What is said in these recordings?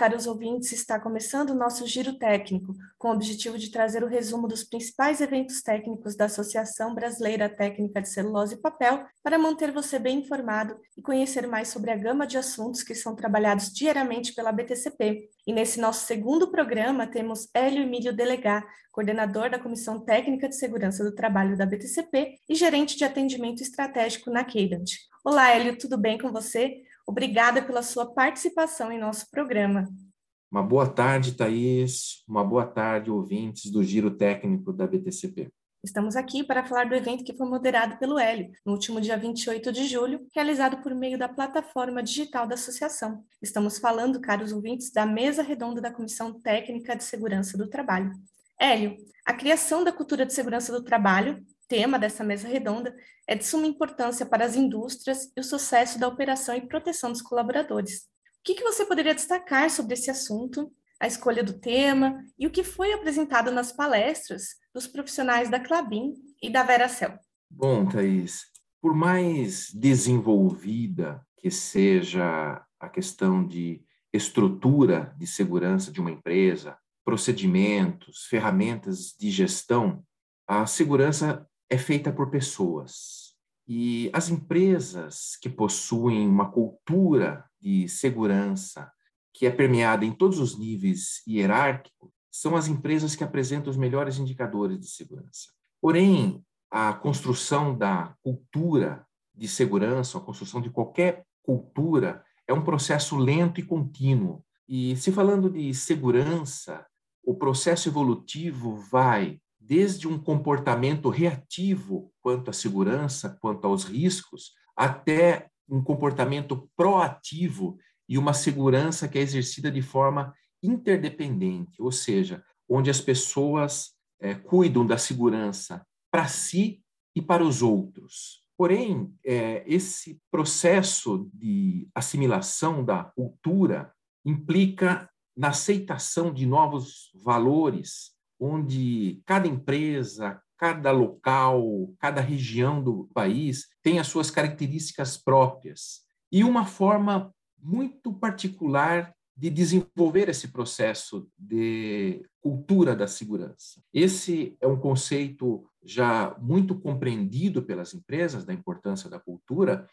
caros ouvintes, está começando o nosso giro técnico, com o objetivo de trazer o resumo dos principais eventos técnicos da Associação Brasileira Técnica de Celulose e Papel, para manter você bem informado e conhecer mais sobre a gama de assuntos que são trabalhados diariamente pela BTCP. E nesse nosso segundo programa temos Hélio Emílio Delegá, coordenador da Comissão Técnica de Segurança do Trabalho da BTCP e gerente de atendimento estratégico na Cadent. Olá, Hélio, tudo bem com você? Obrigada pela sua participação em nosso programa. Uma boa tarde, Thaís. Uma boa tarde, ouvintes do Giro Técnico da BTCP. Estamos aqui para falar do evento que foi moderado pelo Hélio, no último dia 28 de julho, realizado por meio da plataforma digital da associação. Estamos falando, caros ouvintes, da mesa redonda da Comissão Técnica de Segurança do Trabalho. Hélio, a criação da cultura de segurança do trabalho tema dessa mesa redonda é de suma importância para as indústrias e o sucesso da operação e proteção dos colaboradores. O que, que você poderia destacar sobre esse assunto, a escolha do tema e o que foi apresentado nas palestras dos profissionais da Clabin e da Veracel? Bom, Thaís, por mais desenvolvida que seja a questão de estrutura de segurança de uma empresa, procedimentos, ferramentas de gestão, a segurança é feita por pessoas. E as empresas que possuem uma cultura de segurança que é permeada em todos os níveis hierárquicos são as empresas que apresentam os melhores indicadores de segurança. Porém, a construção da cultura de segurança, a construção de qualquer cultura, é um processo lento e contínuo. E se falando de segurança, o processo evolutivo vai desde um comportamento reativo quanto à segurança, quanto aos riscos, até um comportamento proativo e uma segurança que é exercida de forma interdependente, ou seja, onde as pessoas é, cuidam da segurança para si e para os outros. Porém, é, esse processo de assimilação da cultura implica na aceitação de novos valores, onde cada empresa, cada local, cada região do país tem as suas características próprias e uma forma muito particular de desenvolver esse processo de cultura da segurança. Esse é um conceito já muito compreendido pelas empresas da importância da cultura,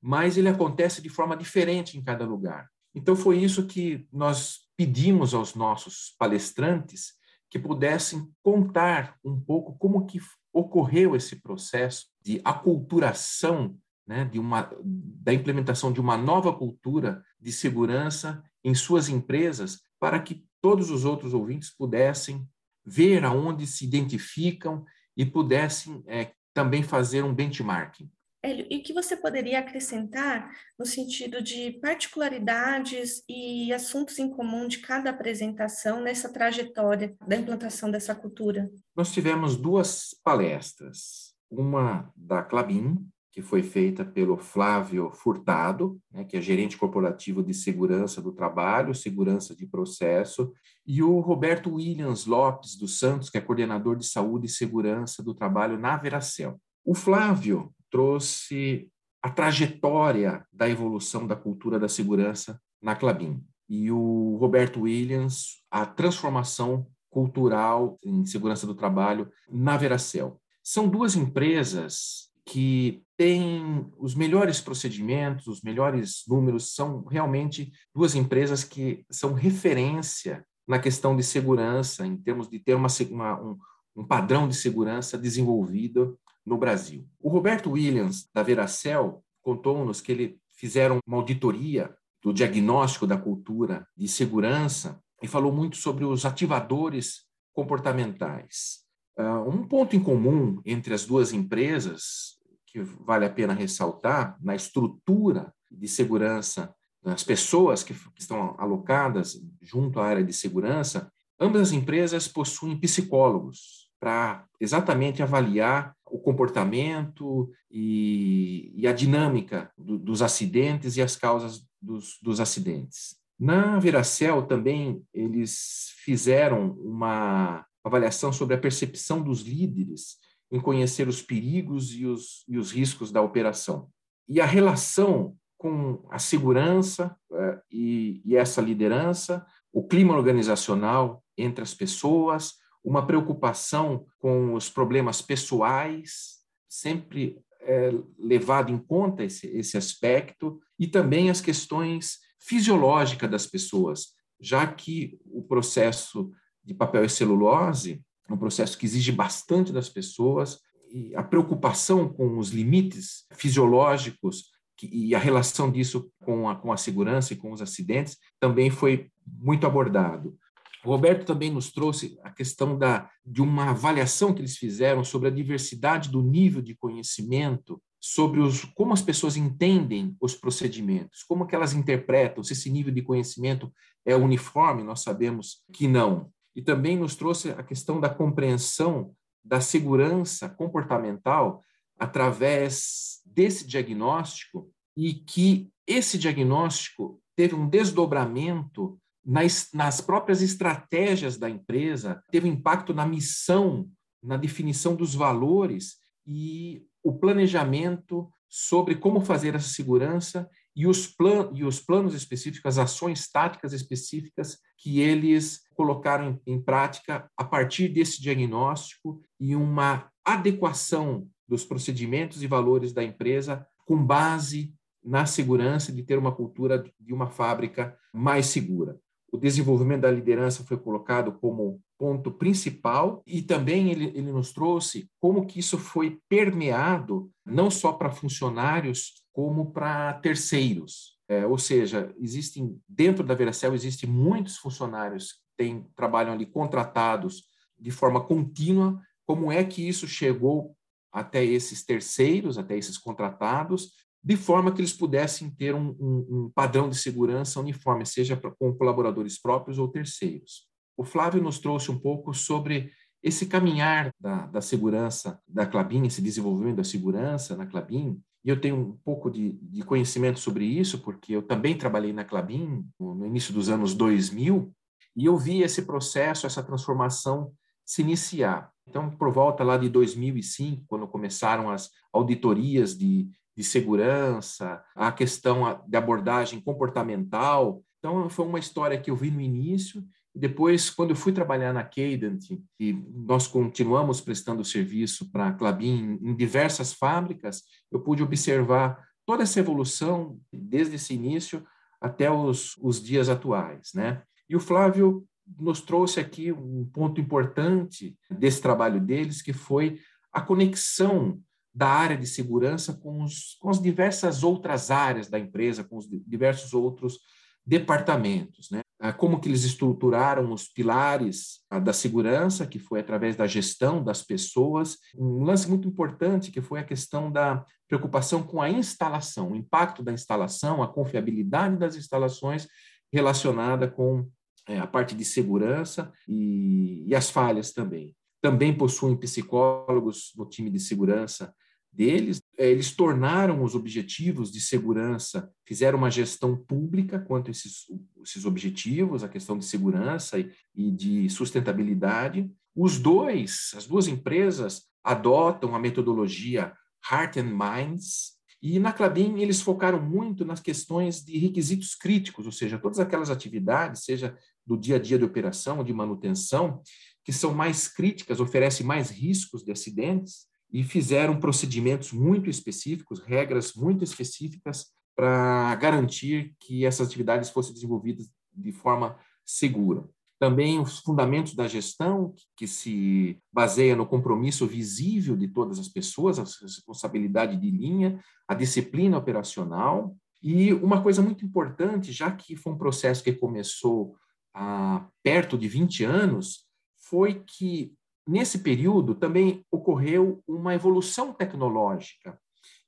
mas ele acontece de forma diferente em cada lugar. Então foi isso que nós pedimos aos nossos palestrantes que pudessem contar um pouco como que ocorreu esse processo de aculturação, né, de uma, da implementação de uma nova cultura de segurança em suas empresas, para que todos os outros ouvintes pudessem ver aonde se identificam e pudessem é, também fazer um benchmarking. Hélio, e que você poderia acrescentar no sentido de particularidades e assuntos em comum de cada apresentação nessa trajetória da implantação dessa cultura? Nós tivemos duas palestras, uma da Clabin, que foi feita pelo Flávio Furtado, né, que é gerente corporativo de segurança do trabalho, segurança de processo, e o Roberto Williams Lopes dos Santos, que é coordenador de saúde e segurança do trabalho na Veracel. O Flávio trouxe a trajetória da evolução da cultura da segurança na Clabin. E o Roberto Williams, a transformação cultural em segurança do trabalho na Veracel. São duas empresas que têm os melhores procedimentos, os melhores números, são realmente duas empresas que são referência na questão de segurança, em termos de ter uma, uma um, um padrão de segurança desenvolvido no Brasil. O Roberto Williams, da Veracel, contou-nos que ele fizeram uma auditoria do diagnóstico da cultura de segurança e falou muito sobre os ativadores comportamentais. Uh, um ponto em comum entre as duas empresas, que vale a pena ressaltar, na estrutura de segurança, nas pessoas que estão alocadas junto à área de segurança, ambas as empresas possuem psicólogos para exatamente avaliar o comportamento e, e a dinâmica do, dos acidentes e as causas dos, dos acidentes. Na Veracel também eles fizeram uma avaliação sobre a percepção dos líderes em conhecer os perigos e os, e os riscos da operação. E a relação com a segurança é, e, e essa liderança, o clima organizacional entre as pessoas, uma preocupação com os problemas pessoais, sempre é, levado em conta esse, esse aspecto, e também as questões fisiológicas das pessoas, já que o processo de papel e celulose é um processo que exige bastante das pessoas, e a preocupação com os limites fisiológicos e a relação disso com a, com a segurança e com os acidentes também foi muito abordado. O Roberto também nos trouxe a questão da, de uma avaliação que eles fizeram sobre a diversidade do nível de conhecimento, sobre os, como as pessoas entendem os procedimentos, como que elas interpretam, se esse nível de conhecimento é uniforme, nós sabemos que não. E também nos trouxe a questão da compreensão da segurança comportamental através desse diagnóstico e que esse diagnóstico teve um desdobramento nas, nas próprias estratégias da empresa, teve impacto na missão, na definição dos valores e o planejamento sobre como fazer essa segurança e os, plan e os planos específicos, as ações táticas específicas que eles colocaram em, em prática a partir desse diagnóstico e uma adequação dos procedimentos e valores da empresa com base na segurança de ter uma cultura de uma fábrica mais segura o desenvolvimento da liderança foi colocado como ponto principal e também ele, ele nos trouxe como que isso foi permeado não só para funcionários como para terceiros. É, ou seja, existem dentro da Veracel existem muitos funcionários que têm, trabalham ali contratados de forma contínua. Como é que isso chegou até esses terceiros, até esses contratados, de forma que eles pudessem ter um, um, um padrão de segurança uniforme, seja pra, com colaboradores próprios ou terceiros. O Flávio nos trouxe um pouco sobre esse caminhar da, da segurança da Clabin, esse desenvolvimento da segurança na Clabin, e eu tenho um pouco de, de, conhecimento sobre isso, porque eu também trabalhei na Clabin no início dos anos 2000, e eu vi esse processo, essa transformação se iniciar. Então, por volta lá de 2005, quando começaram as auditorias de de segurança, a questão de abordagem comportamental. Então, foi uma história que eu vi no início. E depois, quando eu fui trabalhar na Cadent, e nós continuamos prestando serviço para a Clabin em diversas fábricas, eu pude observar toda essa evolução desde esse início até os, os dias atuais. Né? E o Flávio nos trouxe aqui um ponto importante desse trabalho deles, que foi a conexão da área de segurança com, os, com as diversas outras áreas da empresa, com os diversos outros departamentos, né? Ah, como que eles estruturaram os pilares ah, da segurança, que foi através da gestão das pessoas. Um lance muito importante que foi a questão da preocupação com a instalação, o impacto da instalação, a confiabilidade das instalações relacionada com é, a parte de segurança e, e as falhas também também possuem psicólogos no time de segurança deles. É, eles tornaram os objetivos de segurança, fizeram uma gestão pública quanto a esses, esses objetivos, a questão de segurança e, e de sustentabilidade. Os dois, as duas empresas, adotam a metodologia Heart and Minds, e na Clabin eles focaram muito nas questões de requisitos críticos, ou seja, todas aquelas atividades, seja do dia a dia de operação, de manutenção, que são mais críticas, oferecem mais riscos de acidentes, e fizeram procedimentos muito específicos, regras muito específicas para garantir que essas atividades fossem desenvolvidas de forma segura. Também os fundamentos da gestão, que se baseia no compromisso visível de todas as pessoas, a responsabilidade de linha, a disciplina operacional. E uma coisa muito importante, já que foi um processo que começou há perto de 20 anos, foi que nesse período também ocorreu uma evolução tecnológica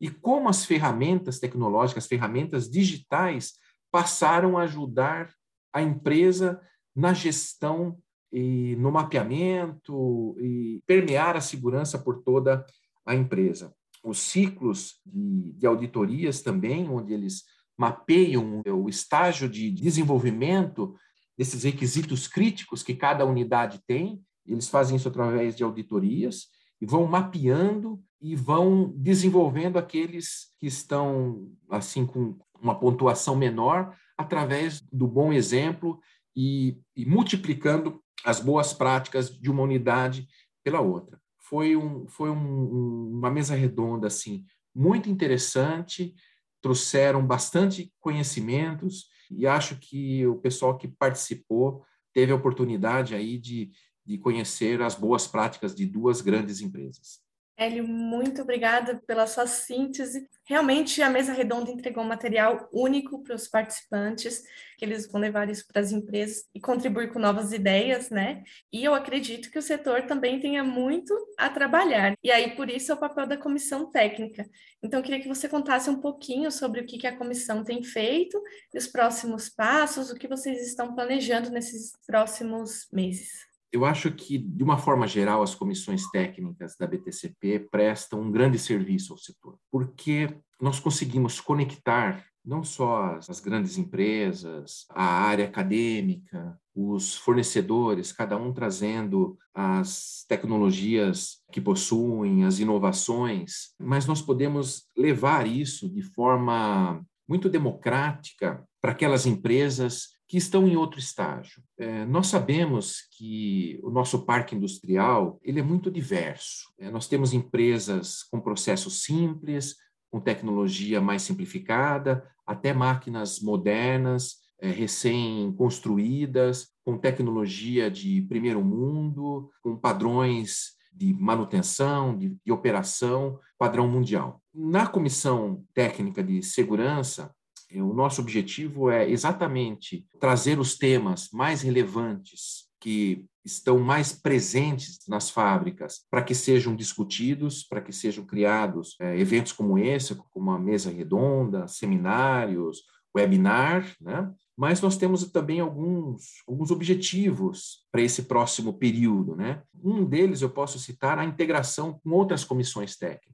e como as ferramentas tecnológicas, ferramentas digitais passaram a ajudar a empresa na gestão e no mapeamento e permear a segurança por toda a empresa. Os ciclos de, de auditorias também, onde eles mapeiam o estágio de desenvolvimento desses requisitos críticos que cada unidade tem. Eles fazem isso através de auditorias e vão mapeando e vão desenvolvendo aqueles que estão assim com uma pontuação menor através do bom exemplo e, e multiplicando as boas práticas de uma unidade pela outra. Foi, um, foi um, uma mesa redonda assim muito interessante, trouxeram bastante conhecimentos e acho que o pessoal que participou teve a oportunidade aí de, de conhecer as boas práticas de duas grandes empresas. Hélio, muito obrigada pela sua síntese. Realmente, a mesa redonda entregou um material único para os participantes, que eles vão levar isso para as empresas e contribuir com novas ideias, né? E eu acredito que o setor também tenha muito a trabalhar. E aí, por isso, é o papel da comissão técnica. Então, eu queria que você contasse um pouquinho sobre o que a comissão tem feito, os próximos passos, o que vocês estão planejando nesses próximos meses eu acho que, de uma forma geral, as comissões técnicas da BTCP prestam um grande serviço ao setor, porque nós conseguimos conectar não só as grandes empresas, a área acadêmica, os fornecedores, cada um trazendo as tecnologias que possuem, as inovações, mas nós podemos levar isso de forma muito democrática para aquelas empresas que estão em outro estágio. É, nós sabemos que o nosso parque industrial ele é muito diverso. É, nós temos empresas com processos simples, com tecnologia mais simplificada, até máquinas modernas, é, recém-construídas, com tecnologia de primeiro mundo, com padrões de manutenção, de, de operação, padrão mundial. Na comissão técnica de segurança, o nosso objetivo é exatamente trazer os temas mais relevantes que estão mais presentes nas fábricas para que sejam discutidos, para que sejam criados é, eventos como esse, como a mesa redonda, seminários, webinar, né? Mas nós temos também alguns, alguns objetivos para esse próximo período, né? Um deles eu posso citar a integração com outras comissões técnicas.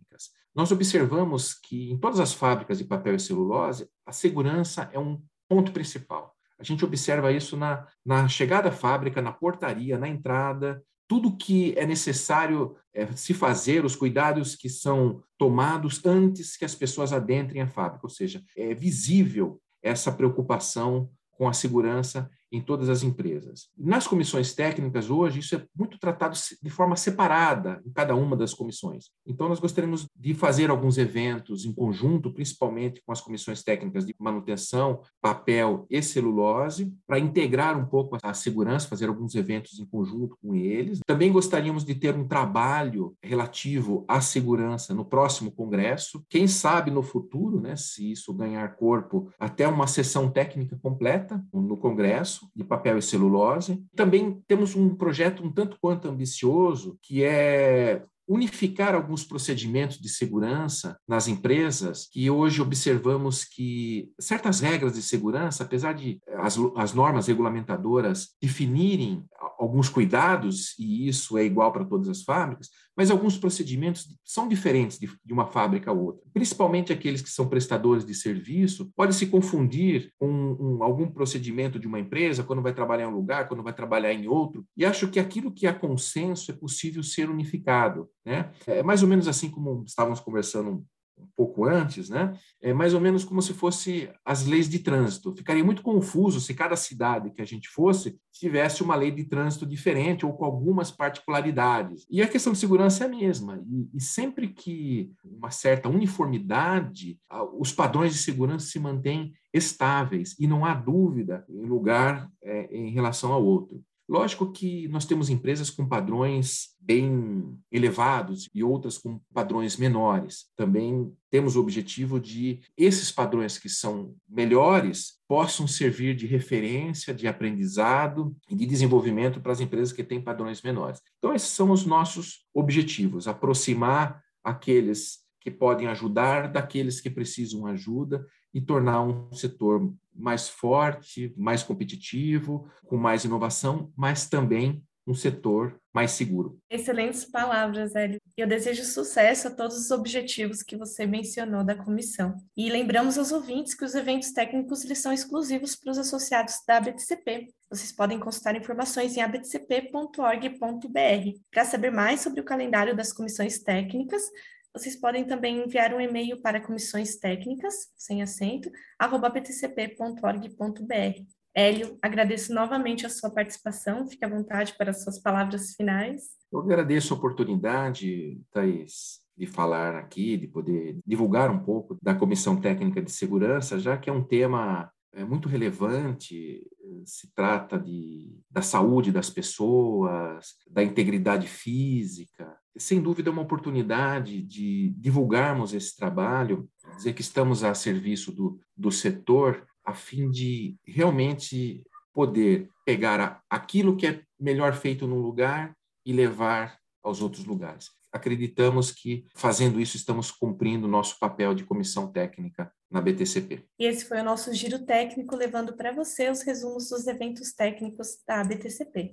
Nós observamos que em todas as fábricas de papel e celulose, a segurança é um ponto principal. A gente observa isso na, na chegada à fábrica, na portaria, na entrada, tudo que é necessário é, se fazer, os cuidados que são tomados antes que as pessoas adentrem a fábrica, ou seja, é visível essa preocupação com a segurança em todas as empresas. Nas comissões técnicas, hoje, isso é muito tratado de forma separada em cada uma das comissões. Então, nós gostaríamos de fazer alguns eventos em conjunto, principalmente com as comissões técnicas de manutenção, papel e celulose, para integrar um pouco a segurança, fazer alguns eventos em conjunto com eles. Também gostaríamos de ter um trabalho relativo à segurança no próximo congresso. Quem sabe no futuro, né, se isso ganhar corpo, até uma sessão técnica completa no congresso de papel e celulose. Também temos um projeto um tanto quanto ambicioso, que é unificar alguns procedimentos de segurança nas empresas, que hoje observamos que certas regras de segurança, apesar de as, as normas regulamentadoras definirem alguns cuidados, e isso é igual para todas as fábricas, mas alguns procedimentos são diferentes de, uma fábrica a outra. Principalmente aqueles que são prestadores de serviço, pode se confundir com um, algum procedimento de uma empresa quando vai trabalhar em um lugar, quando vai trabalhar em outro, e acho que aquilo que há consenso é possível ser unificado. Né? É mais ou menos assim como estávamos conversando um pouco antes, né? É mais ou menos como se fosse as leis de trânsito. Ficaria muito confuso se cada cidade que a gente fosse tivesse uma lei de trânsito diferente ou com algumas particularidades. E a questão de segurança é a mesma. E, e sempre que uma certa uniformidade, os padrões de segurança se mantêm estáveis e não há dúvida em lugar é, em relação ao outro. Lógico que nós temos empresas com padrões bem elevados e outras com padrões menores. Também temos o objetivo de esses padrões que são melhores possam servir de referência, de aprendizado e de desenvolvimento para as empresas que têm padrões menores. Então, esses são os nossos objetivos: aproximar aqueles que podem ajudar daqueles que precisam ajuda e tornar um setor mais forte, mais competitivo, com mais inovação, mas também um setor mais seguro. Excelentes palavras, Hélio. Eu desejo sucesso a todos os objetivos que você mencionou da comissão. E lembramos aos ouvintes que os eventos técnicos eles são exclusivos para os associados da ABTCP. Vocês podem consultar informações em abtcp.org.br. Para saber mais sobre o calendário das comissões técnicas, vocês podem também enviar um e-mail para comissões técnicas, sem acento, arroba btcp.org.br. Hélio, agradeço novamente a sua participação, fique à vontade para as suas palavras finais. Eu agradeço a oportunidade, Thais, de falar aqui, de poder divulgar um pouco da Comissão Técnica de Segurança, já que é um tema é muito relevante, se trata de, da saúde das pessoas, da integridade física. Sem dúvida, é uma oportunidade de divulgarmos esse trabalho, dizer que estamos a serviço do, do setor, a fim de realmente poder pegar aquilo que é melhor feito num lugar e levar aos outros lugares acreditamos que, fazendo isso, estamos cumprindo o nosso papel de comissão técnica na BTCP. E esse foi o nosso giro técnico, levando para você os resumos dos eventos técnicos da BTCP.